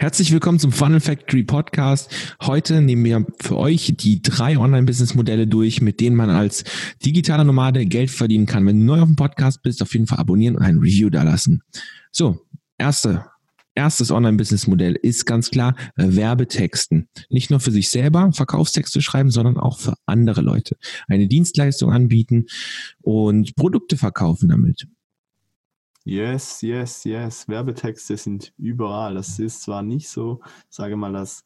Herzlich willkommen zum Funnel Factory Podcast. Heute nehmen wir für euch die drei Online-Business-Modelle durch, mit denen man als digitaler Nomade Geld verdienen kann. Wenn du neu auf dem Podcast bist, auf jeden Fall abonnieren und ein Review da lassen. So, erste erstes Online-Business-Modell ist ganz klar Werbetexten. Nicht nur für sich selber Verkaufstexte schreiben, sondern auch für andere Leute. Eine Dienstleistung anbieten und Produkte verkaufen damit. Yes, yes, yes. Werbetexte sind überall. Das ist zwar nicht so, sage mal, das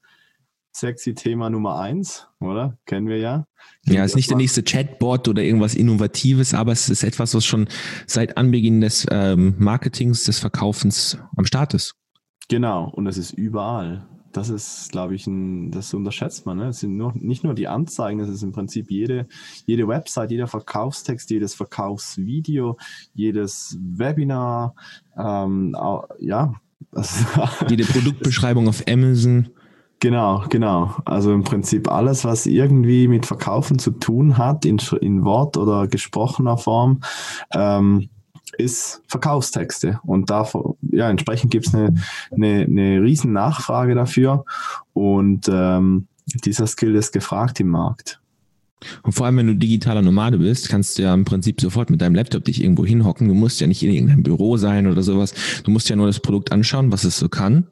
sexy Thema Nummer eins, oder? Kennen wir ja. Kennen ja, ist nicht der nächste Chatbot oder irgendwas Innovatives, aber es ist etwas, was schon seit Anbeginn des ähm, Marketings, des Verkaufens am Start ist. Genau, und es ist überall das ist, glaube ich, ein, das unterschätzt man. Ne? Es sind nur, nicht nur die Anzeigen, es ist im Prinzip jede, jede Website, jeder Verkaufstext, jedes Verkaufsvideo, jedes Webinar, ähm, ja. jede Produktbeschreibung auf Amazon. Genau, genau. Also im Prinzip alles, was irgendwie mit Verkaufen zu tun hat, in, in Wort oder gesprochener Form. Ähm, ist Verkaufstexte. Und da, ja, entsprechend gibt es eine, eine, eine riesen Nachfrage dafür. Und ähm, dieser Skill ist gefragt im Markt. Und vor allem, wenn du digitaler Nomade bist, kannst du ja im Prinzip sofort mit deinem Laptop dich irgendwo hinhocken. Du musst ja nicht in irgendeinem Büro sein oder sowas. Du musst ja nur das Produkt anschauen, was es so kann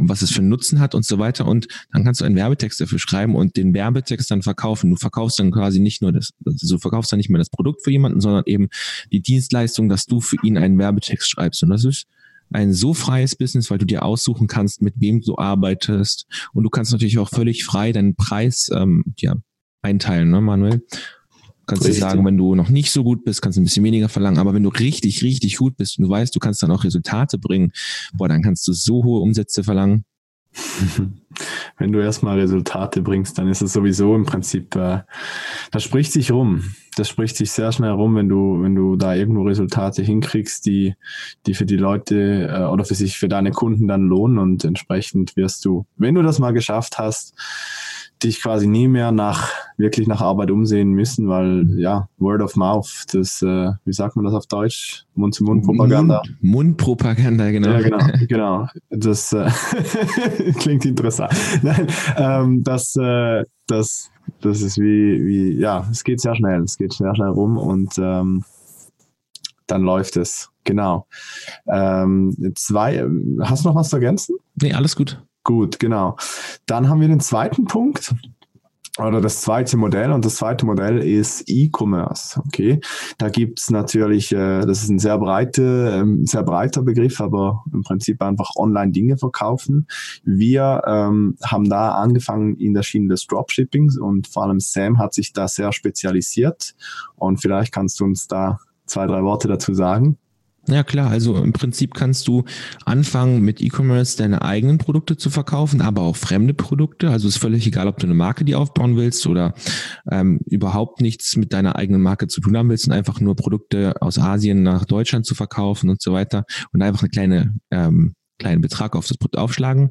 was es für einen Nutzen hat und so weiter. Und dann kannst du einen Werbetext dafür schreiben und den Werbetext dann verkaufen. Du verkaufst dann quasi nicht nur das, also du verkaufst dann nicht mehr das Produkt für jemanden, sondern eben die Dienstleistung, dass du für ihn einen Werbetext schreibst. Und das ist ein so freies Business, weil du dir aussuchen kannst, mit wem du arbeitest. Und du kannst natürlich auch völlig frei deinen Preis ähm, ja, einteilen, ne, Manuel? Kannst du sagen, wenn du noch nicht so gut bist, kannst du ein bisschen weniger verlangen. Aber wenn du richtig, richtig gut bist und du weißt, du kannst dann auch Resultate bringen, boah, dann kannst du so hohe Umsätze verlangen. Wenn du erstmal Resultate bringst, dann ist es sowieso im Prinzip, äh, das spricht sich rum. Das spricht sich sehr schnell rum, wenn du, wenn du da irgendwo Resultate hinkriegst, die, die für die Leute äh, oder für sich, für deine Kunden dann lohnen und entsprechend wirst du, wenn du das mal geschafft hast, dich quasi nie mehr nach wirklich nach Arbeit umsehen müssen, weil ja, Word of Mouth, das, äh, wie sagt man das auf Deutsch? Mund-zu-Mund-Propaganda. Mund, Mundpropaganda, genau. Ja, genau, genau. Das äh, klingt interessant. Nein, ähm, das, äh, das, das ist wie, wie, ja, es geht sehr schnell, es geht sehr schnell rum und ähm, dann läuft es. Genau. Ähm, zwei, hast du noch was zu ergänzen? Nee, alles gut. Gut, genau. Dann haben wir den zweiten Punkt oder das zweite Modell und das zweite Modell ist E-Commerce. Okay, da gibt's natürlich, äh, das ist ein sehr breite, ähm, sehr breiter Begriff, aber im Prinzip einfach online Dinge verkaufen. Wir ähm, haben da angefangen in der Schiene des Dropshippings und vor allem Sam hat sich da sehr spezialisiert und vielleicht kannst du uns da zwei, drei Worte dazu sagen. Ja klar, also im Prinzip kannst du anfangen mit E-Commerce deine eigenen Produkte zu verkaufen, aber auch fremde Produkte. Also ist völlig egal, ob du eine Marke die aufbauen willst oder ähm, überhaupt nichts mit deiner eigenen Marke zu tun haben willst und einfach nur Produkte aus Asien nach Deutschland zu verkaufen und so weiter und einfach eine kleine ähm, kleinen Betrag auf das Produkt aufschlagen.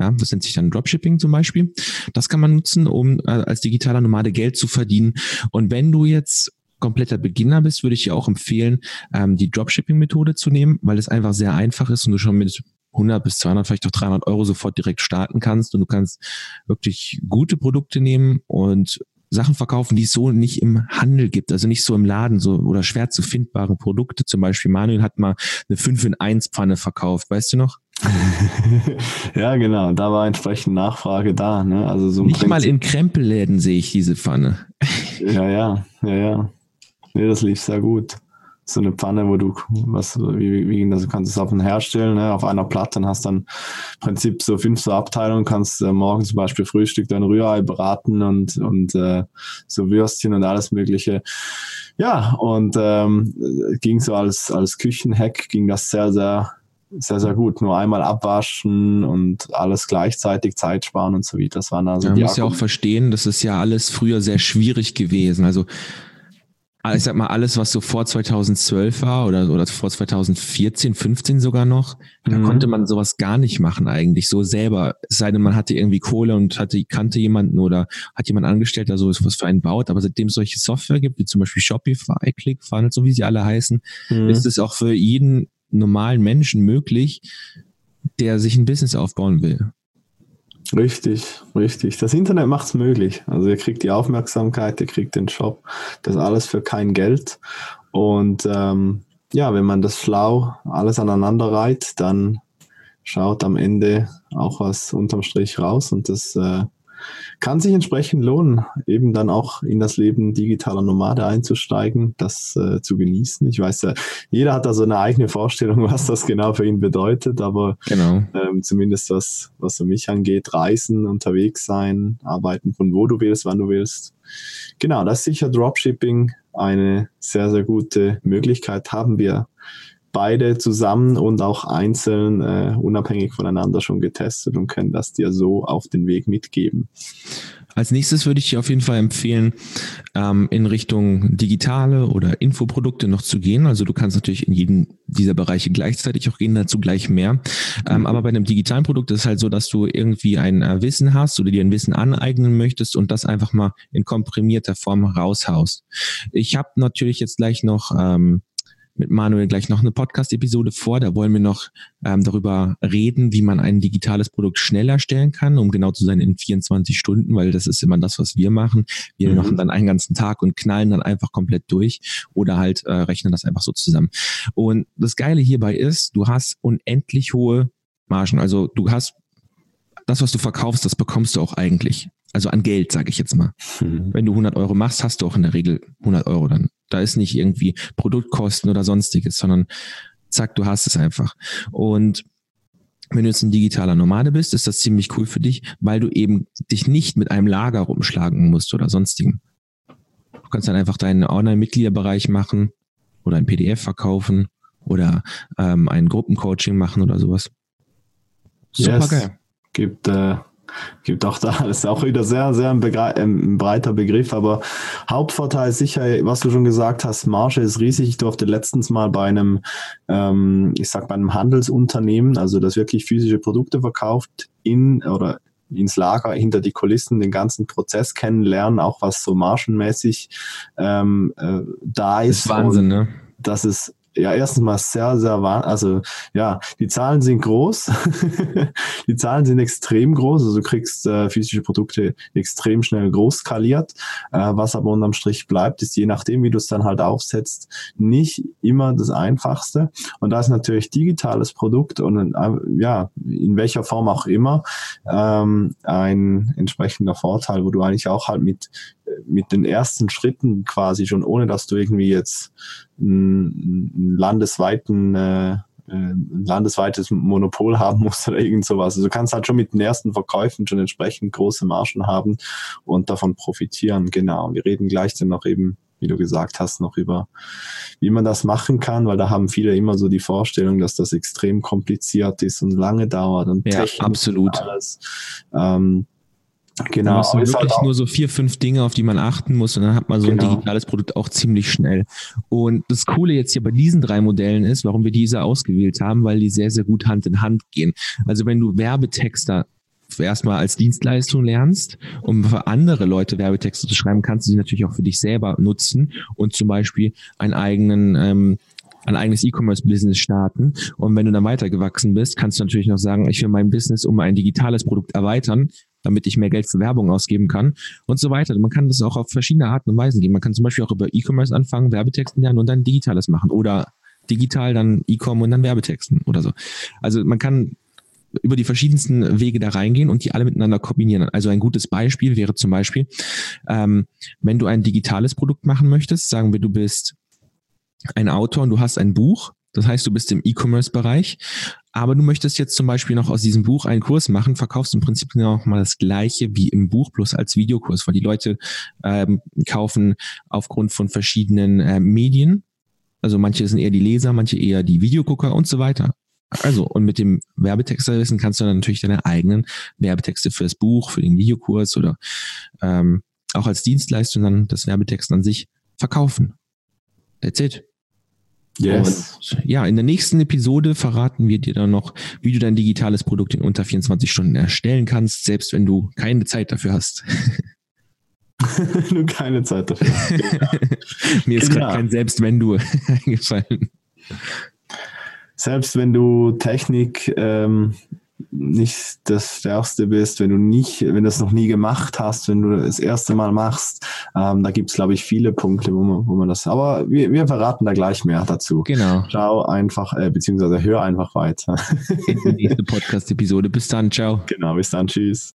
Ja, das nennt sich dann Dropshipping zum Beispiel. Das kann man nutzen, um äh, als digitaler Nomade Geld zu verdienen. Und wenn du jetzt kompletter Beginner bist, würde ich dir auch empfehlen, ähm, die Dropshipping-Methode zu nehmen, weil es einfach sehr einfach ist und du schon mit 100 bis 200, vielleicht auch 300 Euro sofort direkt starten kannst und du kannst wirklich gute Produkte nehmen und Sachen verkaufen, die es so nicht im Handel gibt, also nicht so im Laden so oder schwer zu findbare Produkte. Zum Beispiel Manuel hat mal eine 5 in 1 Pfanne verkauft, weißt du noch? ja, genau, da war entsprechend Nachfrage da. Ne? Also so nicht mal in Krempelläden sehe ich diese Pfanne. ja, ja, ja, ja. Nee, das lief sehr gut. So eine Pfanne, wo du, was, wie, wie das, du kannst es auf den herstellen, ne, auf einer Platte und hast dann im Prinzip so fünf so Abteilungen, kannst äh, morgen zum Beispiel Frühstück dein Rührei braten und, und äh, so Würstchen und alles Mögliche. Ja, und ähm, ging so als, als Küchenhack, ging das sehr, sehr, sehr, sehr gut. Nur einmal abwaschen und alles gleichzeitig Zeit sparen und so weiter. Das waren also Man muss ja auch verstehen, das ist ja alles früher sehr schwierig gewesen. Also ich sag mal, alles, was so vor 2012 war oder, oder vor 2014, 15 sogar noch, mhm. da konnte man sowas gar nicht machen eigentlich, so selber. Es sei denn, man hatte irgendwie Kohle und hatte, kannte jemanden oder hat jemand angestellt, der so was für einen baut. Aber seitdem es solche Software gibt, wie zum Beispiel Shopify, ClickFunnels, so wie sie alle heißen, mhm. ist es auch für jeden normalen Menschen möglich, der sich ein Business aufbauen will. Richtig, richtig. Das Internet macht es möglich. Also ihr kriegt die Aufmerksamkeit, ihr kriegt den Job, das alles für kein Geld. Und ähm, ja, wenn man das schlau alles aneinander reiht, dann schaut am Ende auch was unterm Strich raus und das äh, kann sich entsprechend lohnen, eben dann auch in das Leben digitaler Nomade einzusteigen, das äh, zu genießen. Ich weiß ja, jeder hat da so eine eigene Vorstellung, was das genau für ihn bedeutet, aber genau. ähm, zumindest was, was für mich angeht, reisen, unterwegs sein, arbeiten von wo du willst, wann du willst. Genau, das ist sicher Dropshipping eine sehr, sehr gute Möglichkeit. Haben wir beide zusammen und auch einzeln äh, unabhängig voneinander schon getestet und können das dir so auf den Weg mitgeben. Als nächstes würde ich dir auf jeden Fall empfehlen, ähm, in Richtung digitale oder Infoprodukte noch zu gehen. Also du kannst natürlich in jeden dieser Bereiche gleichzeitig auch gehen, dazu gleich mehr. Ähm, mhm. aber bei einem digitalen Produkt ist es halt so, dass du irgendwie ein äh, Wissen hast oder dir ein Wissen aneignen möchtest und das einfach mal in komprimierter Form raushaust. Ich habe natürlich jetzt gleich noch ähm, mit Manuel gleich noch eine Podcast-Episode vor. Da wollen wir noch ähm, darüber reden, wie man ein digitales Produkt schneller stellen kann, um genau zu sein in 24 Stunden, weil das ist immer das, was wir machen. Wir mhm. machen dann einen ganzen Tag und knallen dann einfach komplett durch oder halt äh, rechnen das einfach so zusammen. Und das Geile hierbei ist, du hast unendlich hohe Margen. Also du hast das, was du verkaufst, das bekommst du auch eigentlich. Also an Geld, sage ich jetzt mal. Mhm. Wenn du 100 Euro machst, hast du auch in der Regel 100 Euro dann. Da ist nicht irgendwie Produktkosten oder sonstiges, sondern zack, du hast es einfach. Und wenn du jetzt ein digitaler Nomade bist, ist das ziemlich cool für dich, weil du eben dich nicht mit einem Lager rumschlagen musst oder sonstigen. Du kannst dann einfach deinen Online-Mitgliederbereich machen oder ein PDF verkaufen oder ähm, ein Gruppencoaching machen oder sowas. Super yes. geil. Gibt äh, gibt auch da, das ist auch wieder sehr, sehr ein, ein, breiter Begriff, aber Hauptvorteil ist sicher, was du schon gesagt hast, Marge ist riesig. Ich durfte letztens mal bei einem, ähm, ich sag bei einem Handelsunternehmen, also das wirklich physische Produkte verkauft, in oder ins Lager, hinter die Kulissen, den ganzen Prozess kennenlernen, auch was so margenmäßig ähm, äh, da ist. Das ist Wahnsinn, ne? Das ist ja, erstens mal sehr, sehr wahr. Also ja, die Zahlen sind groß. die Zahlen sind extrem groß. Also du kriegst äh, physische Produkte extrem schnell groß skaliert. Äh, was aber unterm Strich bleibt, ist je nachdem, wie du es dann halt aufsetzt, nicht immer das Einfachste. Und da ist natürlich digitales Produkt und äh, ja, in welcher Form auch immer, ähm, ein entsprechender Vorteil, wo du eigentlich auch halt mit mit den ersten Schritten quasi schon, ohne dass du irgendwie jetzt einen landesweiten äh, ein landesweites Monopol haben musst oder irgend sowas. Also du kannst halt schon mit den ersten Verkäufen schon entsprechend große Margen haben und davon profitieren. Genau. Wir reden gleich dann noch eben, wie du gesagt hast, noch über, wie man das machen kann, weil da haben viele immer so die Vorstellung, dass das extrem kompliziert ist und lange dauert und ja, absolut. Und alles. Ähm, Genau. Da wirklich halt nur so vier, fünf Dinge, auf die man achten muss und dann hat man so genau. ein digitales Produkt auch ziemlich schnell. Und das Coole jetzt hier bei diesen drei Modellen ist, warum wir diese ausgewählt haben, weil die sehr, sehr gut Hand in Hand gehen. Also wenn du Werbetexter erstmal als Dienstleistung lernst, um für andere Leute Werbetexte zu schreiben, kannst du sie natürlich auch für dich selber nutzen und zum Beispiel einen eigenen ähm, ein eigenes E-Commerce-Business starten. Und wenn du dann weitergewachsen bist, kannst du natürlich noch sagen, ich will mein Business um ein digitales Produkt erweitern damit ich mehr Geld für Werbung ausgeben kann und so weiter. Man kann das auch auf verschiedene Arten und Weisen gehen. Man kann zum Beispiel auch über E-Commerce anfangen, Werbetexten lernen und dann Digitales machen oder digital dann E-Com und dann Werbetexten oder so. Also man kann über die verschiedensten Wege da reingehen und die alle miteinander kombinieren. Also ein gutes Beispiel wäre zum Beispiel, ähm, wenn du ein digitales Produkt machen möchtest, sagen wir, du bist ein Autor und du hast ein Buch, das heißt, du bist im E-Commerce-Bereich, aber du möchtest jetzt zum Beispiel noch aus diesem Buch einen Kurs machen, verkaufst im Prinzip genau mal das Gleiche wie im Buch, bloß als Videokurs, weil die Leute ähm, kaufen aufgrund von verschiedenen äh, Medien. Also manche sind eher die Leser, manche eher die Videogucker und so weiter. Also, und mit dem Werbetexterwissen kannst du dann natürlich deine eigenen Werbetexte für das Buch, für den Videokurs oder ähm, auch als Dienstleistung dann das Werbetext an sich verkaufen. That's it. Yes. Und ja, in der nächsten Episode verraten wir dir dann noch, wie du dein digitales Produkt in unter 24 Stunden erstellen kannst, selbst wenn du keine Zeit dafür hast. du keine Zeit dafür. Mir ist gerade kein Selbst wenn du eingefallen. selbst wenn du Technik ähm, nicht das Stärkste bist, wenn du nicht, wenn du das noch nie gemacht hast, wenn du das erste Mal machst, ähm, da gibt es, glaube ich, viele Punkte, wo man, wo man das, aber wir, wir verraten da gleich mehr dazu. Genau. Schau einfach, äh, beziehungsweise hör einfach weiter. Die nächste Podcast-Episode. Bis dann, ciao. Genau, bis dann, tschüss.